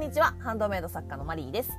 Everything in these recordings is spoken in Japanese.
にちは。ハンドメイド作家のマリーです。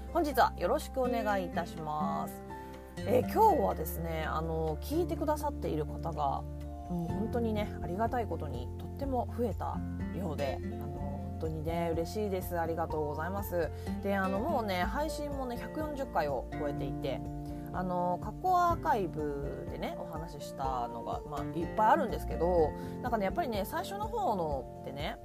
本日はよろしくお願いいたします。えー、今日はですねあの聞いてくださっている方がもう本当にねありがたいことにとっても増えたようで本当にね嬉しいです。ありがとうございます。であのもうね配信もね140回を超えていてあの過去アーカイブでねお話ししたのが、まあ、いっぱいあるんですけどなんかねやっぱりね最初の方のってね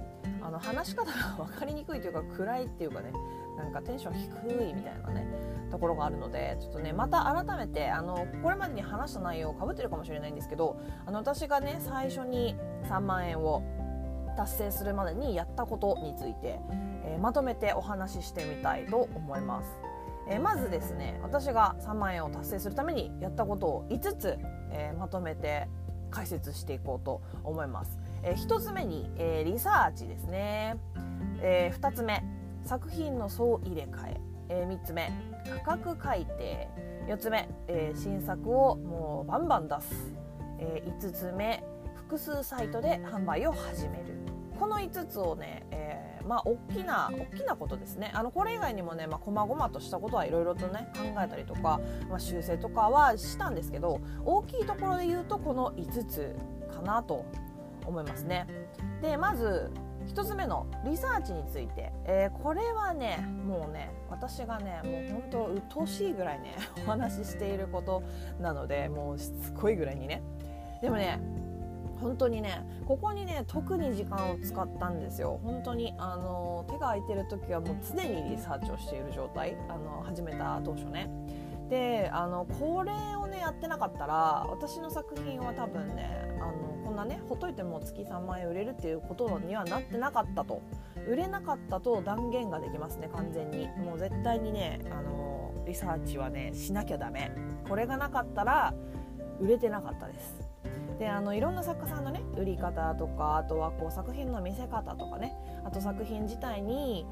あの話し方が分かりにくいというか暗いっていうかねなんかテンション低いみたいなねところがあるのでちょっとねまた改めてあのこれまでに話した内容をかぶってるかもしれないんですけどあの私がね最初に3万円を達成するまでにやったことについて、えー、まとめてお話ししてみたいと思います、えー、まずですね私が3万円を達成するためにやったことを5つ、えー、まとめて解説していこうと思います、え1つ目に、えリサーチですね、え2つ目。作品の総入れ替え。え3つ目。価格改定。4つ目、え新作をもうバンバン出す、え5つ目。複数サイトで販売を始める。この5つをね、えー、まあ大きな大きなことですね。あのこれ以外にもね、まあ、細々としたことはいろいろとね考えたりとか、まあ、修正とかはしたんですけど大きいところで言うとこの5つかなと思いますね。でまず1つ目のリサーチについて、えー、これはねもうね私がねもう本当鬱陶しいぐらいね お話ししていることなのでもうしつこいぐらいにね。でもね本当にねここにね特に時間を使ったんですよ。本当にあの手が空いてる時はもう常にリサーチをしている状態。あの始めた当初ね。であのこれをねやってなかったら私の作品は多分ねあのこんなねほっといても月3万円売れるっていうことにはなってなかったと。売れなかったと断言ができますね完全に。もう絶対にねあのリサーチはねしなきゃダメ。これがなかったら売れてなかったです。であのいろんな作家さんのね売り方とかあとはこう作品の見せ方とかねあと作品自体に、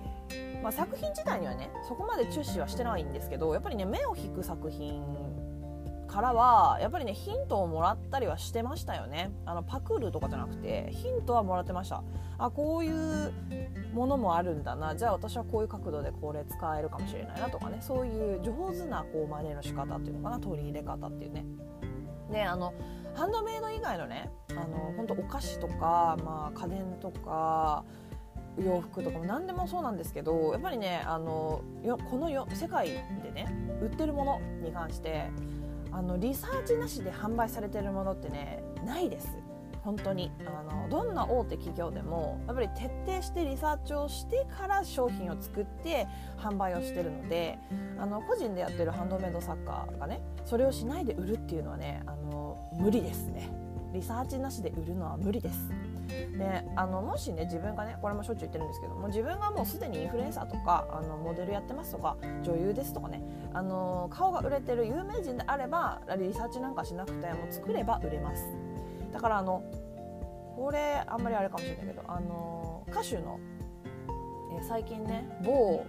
まあ、作品自体にはねそこまで注視はしてないんですけどやっぱりね目を引く作品からはやっぱりねヒントをもらったりはしてましたよね。あのパクるとかじゃなくてヒントはもらってました。あこういうものもあるんだな。じゃあ私はこういう角度でこれ使えるかもしれないなとかね。そういう上手なこう真似の仕方っていうのかな。取り入れ方っていうね。であのハンドメイド以外のねあの本当お菓子とか、まあ、家電とか洋服とかも何でもそうなんですけどやっぱりねあのよこのよ世界でね売ってるものに関してあのリサーチなしで販売されてるものってねないです。本当に。あのどんな大手企業でもやっぱり徹底してリサーチをしてから商品を作って販売をしてるのであの個人でやってるハンドメイド作家がねそれをしないで売るっていうのはねあの無理ですね。リサーチなしで売るのは無理です。であのもしね自分がねこれもしょっちゅう言ってるんですけども自分がもうすでにインフルエンサーとかあのモデルやってますとか女優ですとかねあの顔が売れてる有名人であればリサーチなんかしなくても作れば売れます。だからあのこれあんまりあれかもしれないけどあの歌手の、え最近ね某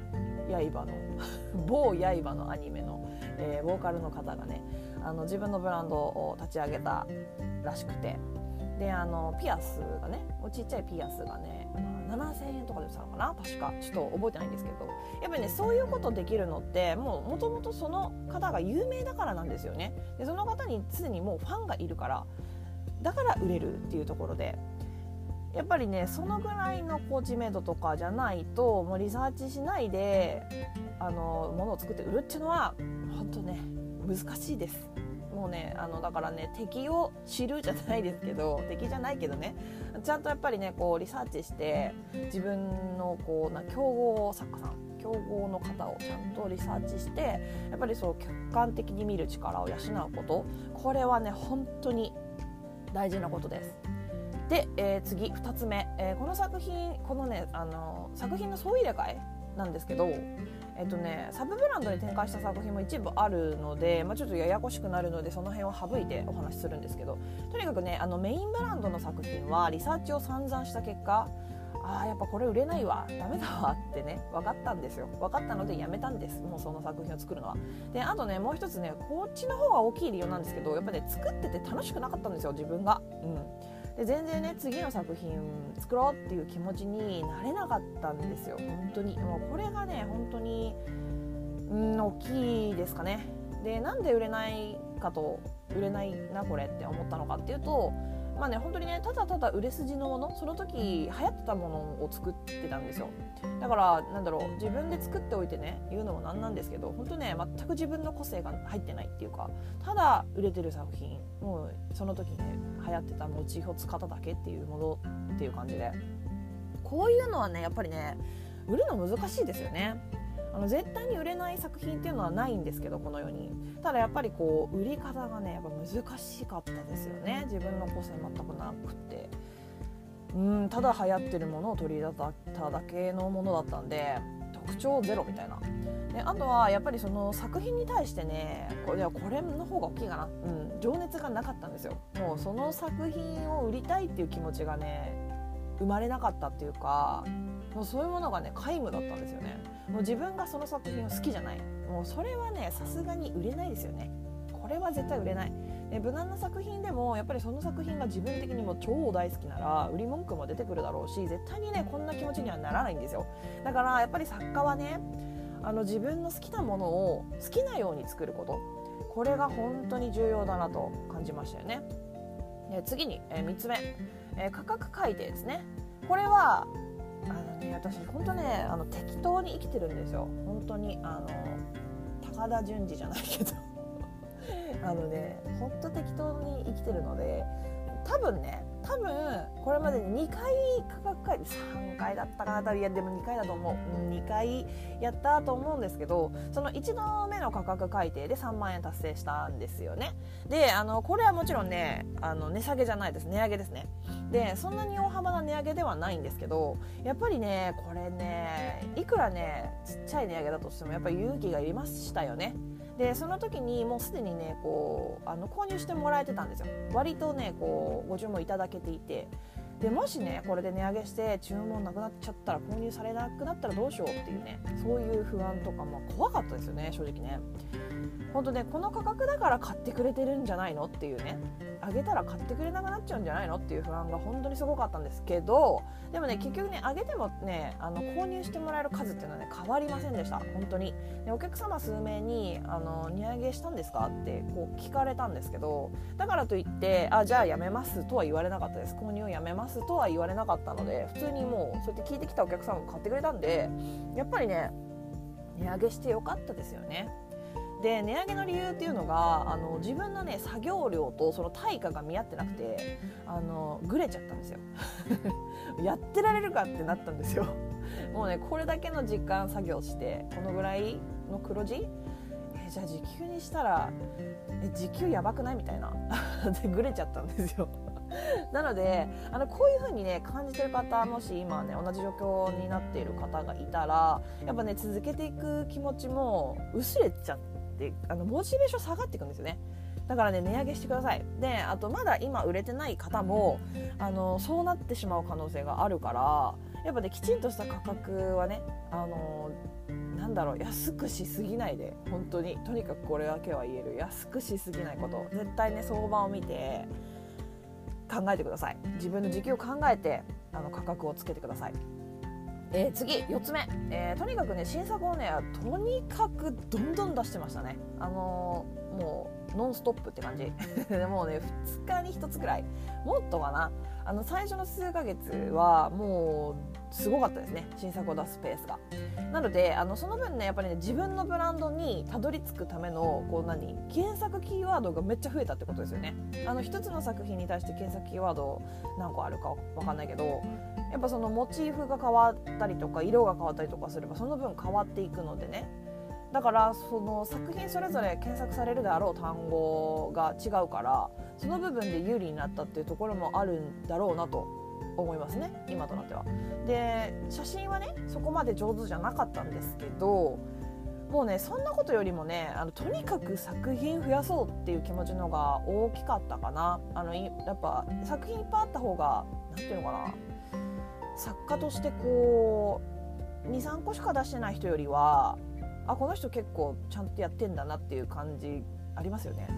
刃の 某刃のアニメの、えー、ボーカルの方がねあの自分のブランドを立ち上げたらしくてであのピアスがねちっちゃいピアスがね、まあ、7000円とかでしたのかな？確か。ちょっと覚えてないんですけど。やっぱりねそういうことできるのってもうもともとその方が有名だからなんですよね。でその方に常にもうファンがいるからだから売れるっていうところで。やっぱりねそのぐらいのこう知名度とかじゃないともうリサーチしないであのものを作って売るっていうのは本当ね難しいです。もうねあのだからね敵を知るじゃないですけど敵じゃないけどねちゃんとやっぱりねこうリサーチして自分のこうな競合作家さん競合の方をちゃんとリサーチしてやっぱりそう客観的に見る力を養うこと。これはね本当に大事なことです。で、えー、次2つ目、えー、この作品このねあの作品の総入れ替えなんですけどえっとね、サブブランドに展開した作品も一部あるので、まあ、ちょっとややこしくなるのでその辺を省いてお話しするんですけどとにかくねあのメインブランドの作品はリサーチを散々した結果あーやっぱこれ売れないわダメだわってね分かったんですよ。分かったのでやめたんです。もうその作品を作るのは。であとねもう一つねこっちの方が大きい理由なんですけどやっぱね作ってて楽しくなかったんですよ自分が。うん。で全然ね次の作品作ろうっていう気持ちになれなかったんですよ。本当に。もうこれがね本当にうん大きいですかね。でなんで売れないかと売れないなこれって思ったのかっていうとまあね本当にねただただ売れ筋のものその時流行ってたものを作ってたんですよ。だからなんだろう自分で作っておいてね言うのもなんなんですけど本当ね全く自分の個性が入ってないっていうかただ売れてる作品もうその時ね流行ってたモチーフを使っただけっていうものっていう感じで。こういうのはねやっぱりね売るの難しいですよねあの絶対に売れない作品っていうのはないんですけどこの世に。ただやっぱりこう売り方がねやっぱ難しかったですよね。自分の個性全くなくて。うんただ流行ってるものを取り入れただけのものだったんで特徴ゼロみたいな。であとはやっぱりその作品に対してねこれこれの方が大きいかな、うん、情熱がなかったんですよ。もうその作品を売りたいっていう気持ちがね生まれなかったっていうかもうそういうものがね皆無だったんですよね。もう自分がその作品を好きじゃない。もうそれはねさすがに売れないですよね。これは絶対売れない。で無難な作品でもやっぱりその作品が自分的にも超大好きなら売り文句も出てくるだろうし絶対にねこんな気持ちにはならないんですよ。だからやっぱり作家はねあの自分の好きなものを好きなように作ること。これが本当に重要だなと感じましたよね。で次に、え、3つ目、え、価格改定ですね。これはあのね私本当ねあの適当に生きてるんですよ。本当にあの高田純次じゃないけど。あのねほんと適当に生きてるので多分ね多分これまでに2回価格改定3回だったかな多分いやでも2回だと思う。2回やったと思うんですけどその1度目の価格改定で3万円達成したんですよね。であのこれはもちろんねあの値下げじゃないです。値上げですね。でそんなに大幅な値上げではないんですけどやっぱりねこれねいくらねちっちゃい値上げだとしてもやっぱり勇気がいりましたよね。でその時にもうすでにねこうあの購入してもらえてたんですよ。割とねこうご注文いただけていて。でもしねこれで値上げして注文なくなっちゃったら購入されなくなったらどうしようっていうねそういう不安とかも怖かったですよね正直ね。本当ねこの価格だから買ってくれてるんじゃないのっていうねあげたら買ってくれなくなっちゃうんじゃないのっていう不安が本当にすごかったんですけどでもね結局ねあげてもねあの購入してもらえる数っていうのはね変わりませんでした。本当に。でお客様数名にあの値上げしたんですかってこう聞かれたんですけどだからといってあじゃあやめますとは言われなかったです。購入をやめますとは言われなかったので普通にもうそうやって聞いてきたお客様も買ってくれたんでやっぱりね値上げしてよかったですよね。で値上げの理由っていうのがあの自分のね作業量とその対価が見合ってなくてあのグレちゃったんですよ。やってられるかってなったんですよ。もうねこれだけの時間作業してこのぐらいの黒字？えじゃあ時給にしたらえ時給やばくないみたいな。でグレちゃったんですよ。なのであのこういう風にね感じてる方もし今ね同じ状況になっている方がいたらやっぱね続けていく気持ちも薄れちゃってってあのモチベーション下がっていくんですよね。だからね値上げしてください。であとまだ今売れてない方もあのそうなってしまう可能性があるからやっぱねきちんとした価格はねあのなんだろう安くしすぎないで本当に。とにかくこれだけは言える。安くしすぎないこと。絶対ね相場を見て考えてください。自分の時給を考えてあの価格をつけてください。えー、次4つ目、えー、とにかくね新作をねとにかくどんどん出してましたね。あのー、もうノンストップって感じ。でもうね2日に1つぐらい。もっとかな。あの最初の数ヶ月はもうすごかったですね。新作を出すペースが。なのであのその分ねやっぱりね自分のブランドにたどり着くためのこう何検索キーワードがめっちゃ増えたってことですよね。あの一つの作品に対して検索キーワード何個あるか分かんないけどやっぱそのモチーフが変わったりとか色が変わったりとかすればその分変わっていくのでねだからその作品それぞれ検索されるであろう単語が違うからその部分で有利になったっていうところもあるんだろうなと思いますね今となっては。で写真はねそこまで上手じゃなかったんですけどもうねそんなことよりもねあのとにかく作品増やそうっていう気持ちのが大きかったかなあのやっぱ作品いっぱいあった方が何て言うのかな作家としてこう23個しか出してない人よりはあこの人結構ちゃんとやってんだなっていう感じありますよね。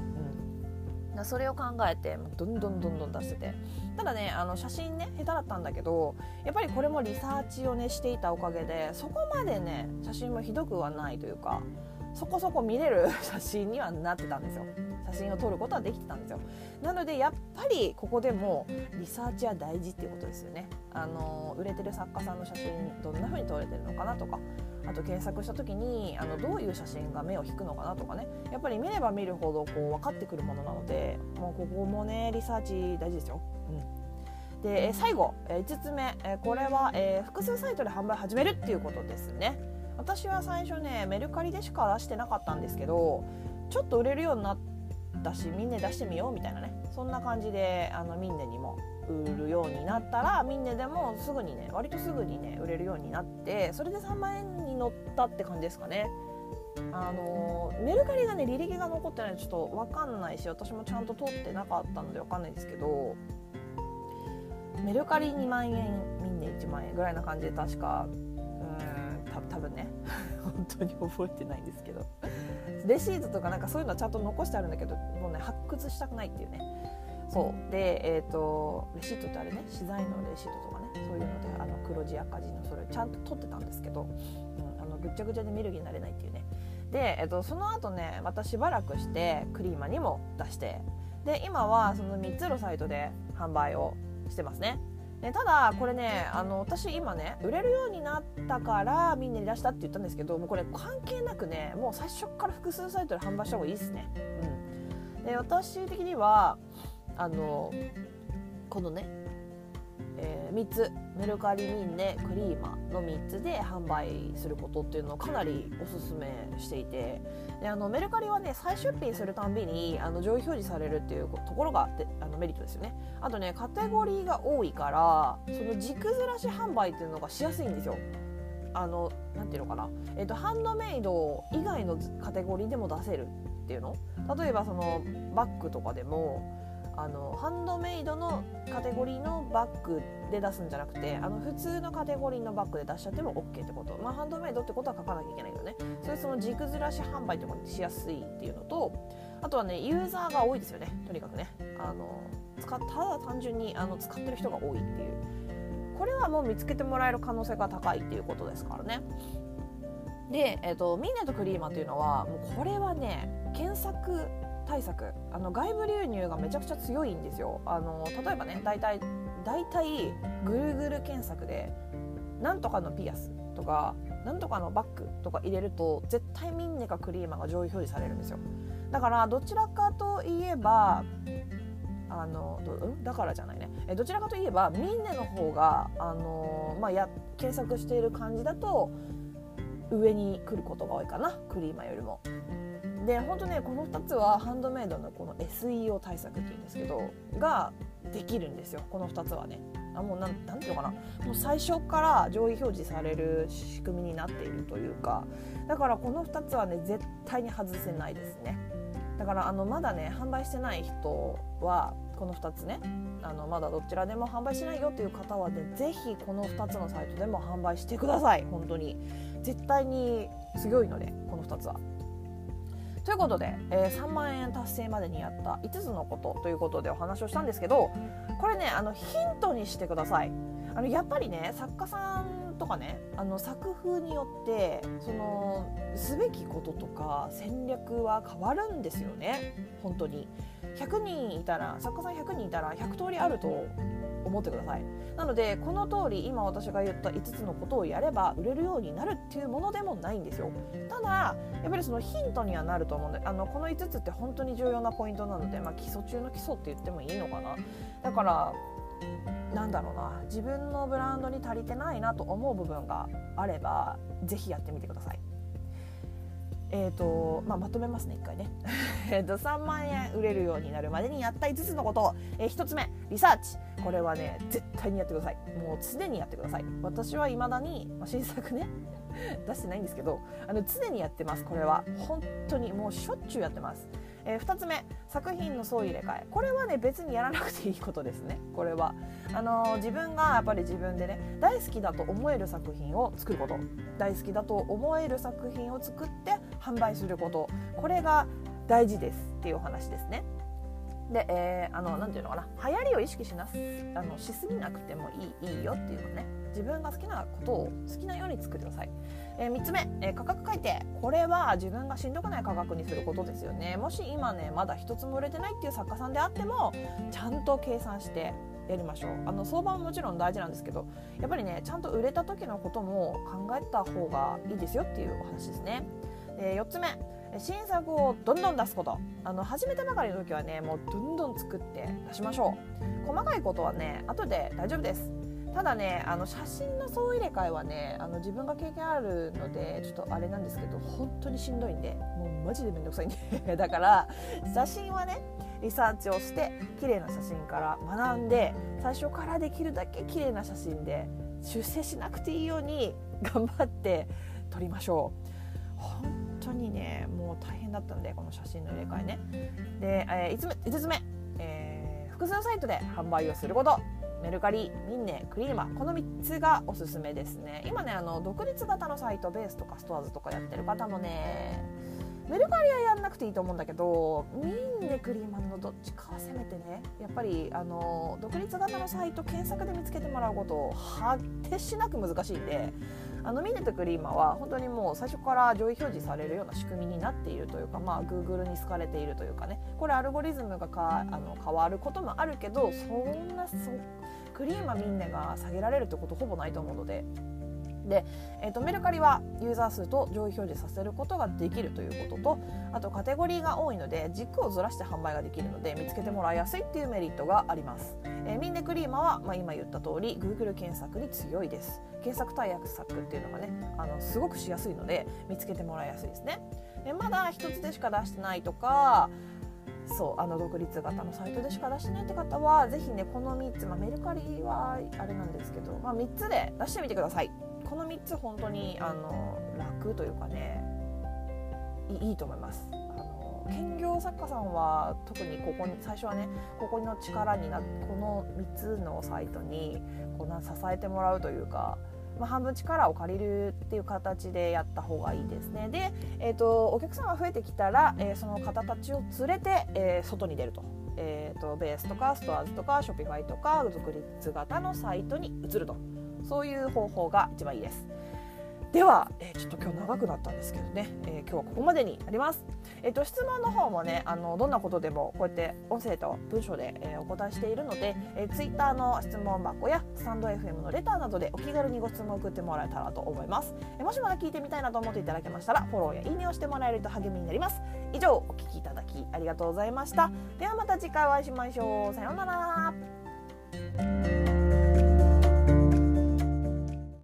うん、それを考えてどんどんどんどん出してて。ただねあの写真ね下手だったんだけどやっぱりこれもリサーチをねしていたおかげでそこまでね写真もひどくはないというかそこそこ見れる 写真にはなってたんですよ。写真を撮ることはできてたんですよ。なのでやっぱりここでもリサーチは大事っていうことですよね。あの売れてる作家さんの写真どんな風に撮れてるのかなとか。あと検索した時にあのどういう写真が目を引くのかなとかねやっぱり見れば見るほどこう分かってくるものなのでもうここもねリサーチ大事ですよ。うん、で最後5つ目これは、えー、複数サイトで販売始めるっていうことですね。私は最初ねメルカリでしか出してなかったんですけどちょっと売れるようになったしみんな出してみようみたいなねそんな感じであのみんなにも売るようになったらみんなでもすぐにね割とすぐにね売れるようになってそれで3万円に乗ったって感じですかね。あのメルカリがね履歴が残ってないとちょっと分かんないし私もちゃんと取ってなかったので分かんないですけどメルカリ2万円みんな1万円ぐらいな感じで確かうんた多分ね 本当に覚えてないんですけどレシートとかなんかそういうのはちゃんと残してあるんだけどもうね発掘したくないっていうねそう。でえっ、ー、とレシートってあれね資材のレシートとかねそういうのであの黒字赤字のそれちゃんと取ってたんですけど、うん、あのぐっちゃぐちゃで見る気になれないっていうね。で、えーと、その後ねまたしばらくしてクリーマにも出してで今はその3つのサイトで販売をしてますね。でただこれねあの私今ね売れるようになったからみんなに出したって言ったんですけどもうこれ関係なくねもう最初から複数サイトで販売した方がいいですね。うん、で私的にはあのこのね、えー、3つ。メルカリミンネクリーマの3つで販売することっていうのをかなりおすすめしていて。であのメルカリはね再出品するたんびにあの上位表示されるっていうところがあのメリットですよね。あとねカテゴリーが多いからその軸ずらし販売っていうのがしやすいんですよ。あのなんていうのかな、えーと、ハンドメイド以外のカテゴリーでも出せるっていうの。例えばそのバッグとかでもあのハンドメイドのカテゴリーのバッグで出すんじゃなくてあの普通のカテゴリーのバッグで出しちゃっても OK ってこと、まあ、ハンドメイドってことは書かなきゃいけないけどね。それその軸ずらし販売ってことにしやすいっていうのとあとはねユーザーが多いですよね。とにかくね。あの使ただ単純にあの使ってる人が多いっていう。これはもう見つけてもらえる可能性が高いっていうことですからね。で、えーと、ミンネとクリーマっていうのはもうこれはね検索対策。あの外部流入がめちゃくちゃ強いんですよ。あの例えばね大体大体 Google 検索でなんとかのピアスとかなんとかのバッグとか入れると絶対ミンネかクリーマが上位表示されるんですよ。だからどちらかといえばあのだからじゃないね。えどちらかといえばミンネの方があの、まあ、や検索している感じだと上に来ることが多いかな。クリーマよりも。で本当ねこの2つはハンドメイドのこの SEO 対策っていうんですけどができるんですよ。この2つはね。あもうなんなんていうのかな。もう最初から上位表示される仕組みになっているというか。だからこの2つはね絶対に外せないですね。だからあのまだね販売してない人はこの2つね。あのまだどちらでも販売しないよっていう方はね是非この2つのサイトでも販売してください。本当に。絶対に強いのでこの2つは。ということで、えー、3万円達成までにやった5つのことということでお話をしたんですけどこれねあのヒントにしてください。あのやっぱりね作家さんとかねあの作風によってそのすべきこととか戦略は変わるんですよね。本当に。100人いたら作家さん100人いたら100通りあると思ってください。なのでこの通り今私が言った5つのことをやれば売れるようになるっていうものでもないんですよ。ただやっぱりそのヒントにはなると思うんであのこの5つって本当に重要なポイントなので、まあ、基礎中の基礎って言ってもいいのかな。だからなんだろうな。自分のブランドに足りてないなと思う部分があれば是非やってみてください。えーとまあ、まとめますね1回ね。えと3万円売れるようになるまでにやった5つのこと。を、えー、1つ目リサーチ。これはね絶対にやってください。もう常にやってください。私はいまだに、まあ、新作ね 出してないんですけどあの常にやってますこれは。本当にもうしょっちゅうやってます。えー、2つ目作品の総入れ替え。これはね別にやらなくていいことですね。これは。あのー、自分がやっぱり自分でね大好きだと思える作品を作ること。大好きだと思える作品を作って販売することこれが大事ですっていうお話ですねで、えー、あの、なていうのかな、流行りを意識しなす、あの、しすぎなくてもいい、いいよっていうのね。自分が好きなことを好きなように作ってください。えー、3つ目、えー、価格改定。これは自分がしんどくない価格にすることですよね。もし今ね、まだ一つも売れてないっていう作家さんであっても、ちゃんと計算してやりましょうあの相場ももちろん大事なんですけどやっぱりねちゃんと売れた時のことも考えた方がいいですよっていうお話ですね。えー、4つ目。新作をどんどん出すこと。あの始めたばかりの時はねもうどんどん作って出しましょう。細かいことはね後で大丈夫です。ただねあの写真の総入れ替えはねあの自分が経験あるのでちょっとあれなんですけど本当にしんどいんでもうマジでめんどくさいんで。だから写真はねリサーチをして綺麗な写真から学んで最初からできるだけ綺麗な写真で出世しなくていいように頑張って撮りましょう。本当にねもう大変だったんでこの写真の入れ替えね。で、えー、5, つ目5つ目、えー、複数サイトで販売をすること。メルカリ、ミンネ、クリーマこの3つがおすすめですね。今ねあの独立型のサイトベースとかストアーズとかやってる方もねメルカリはやんなくていいと思うんだけどミンネクリーマンのどっちかはせめてね。やっぱりあの独立型のサイト検索で見つけてもらうことを果てしなく難しいんであのミネとクリーマは本当にもう最初から上位表示されるような仕組みになっているというか、まあ、Google に好かれているというかね。これアルゴリズムがかあの変わることもあるけどそんなそクリーマミンネが下げられるってことほぼないと思うのでで、えーと、メルカリはユーザー数と上位表示させることができるということとあとカテゴリーが多いので軸をずらして販売ができるので見つけてもらいやすいっていうメリットがあります、えー、ミンネクリーマは、まあ、今言った通り Google 検索に強いです。検索対策っていうのがねあのすごくしやすいので見つけてもらいやすいですね。でまだ1つでしか出してないとかそうあの独立型のサイトでしか出してないって方はぜひねこの3つ、まあ、メルカリはあれなんですけど、まあ、3つで出してみてください。この3つ本当にあの楽というかねいいと思います。あの兼業作家さんは特にここに最初はねここの力になこの3つのサイトにこうな支えてもらうというかまあ、半分力を借りるっていう形でやった方がいいですね。で、えーと、お客さんが増えてきたら、えー、その方たちを連れて、えー、外に出ると,、えーと、とベースとかストアーズとかショピファイとか独立型のサイトに移ると。そういう方法が一番いいです。では、えー、ちょっと今日長くなったんですけどね、えー、今日はここまでになります。えっ、ー、と質問の方もね、あのどんなことでもこうやって音声と文章で、えお答えしているので、えー、Twitter の質問箱やスタンド FM のレターなどでお気軽にご質問を送ってもらえたらと思います。えもしまだ聞いてみたいなと思っていただけましたら、フォローやいいねをしてもらえると励みになります。以上お聞きいただきありがとうございました。ではまた次回お会いしましょう。さようなら。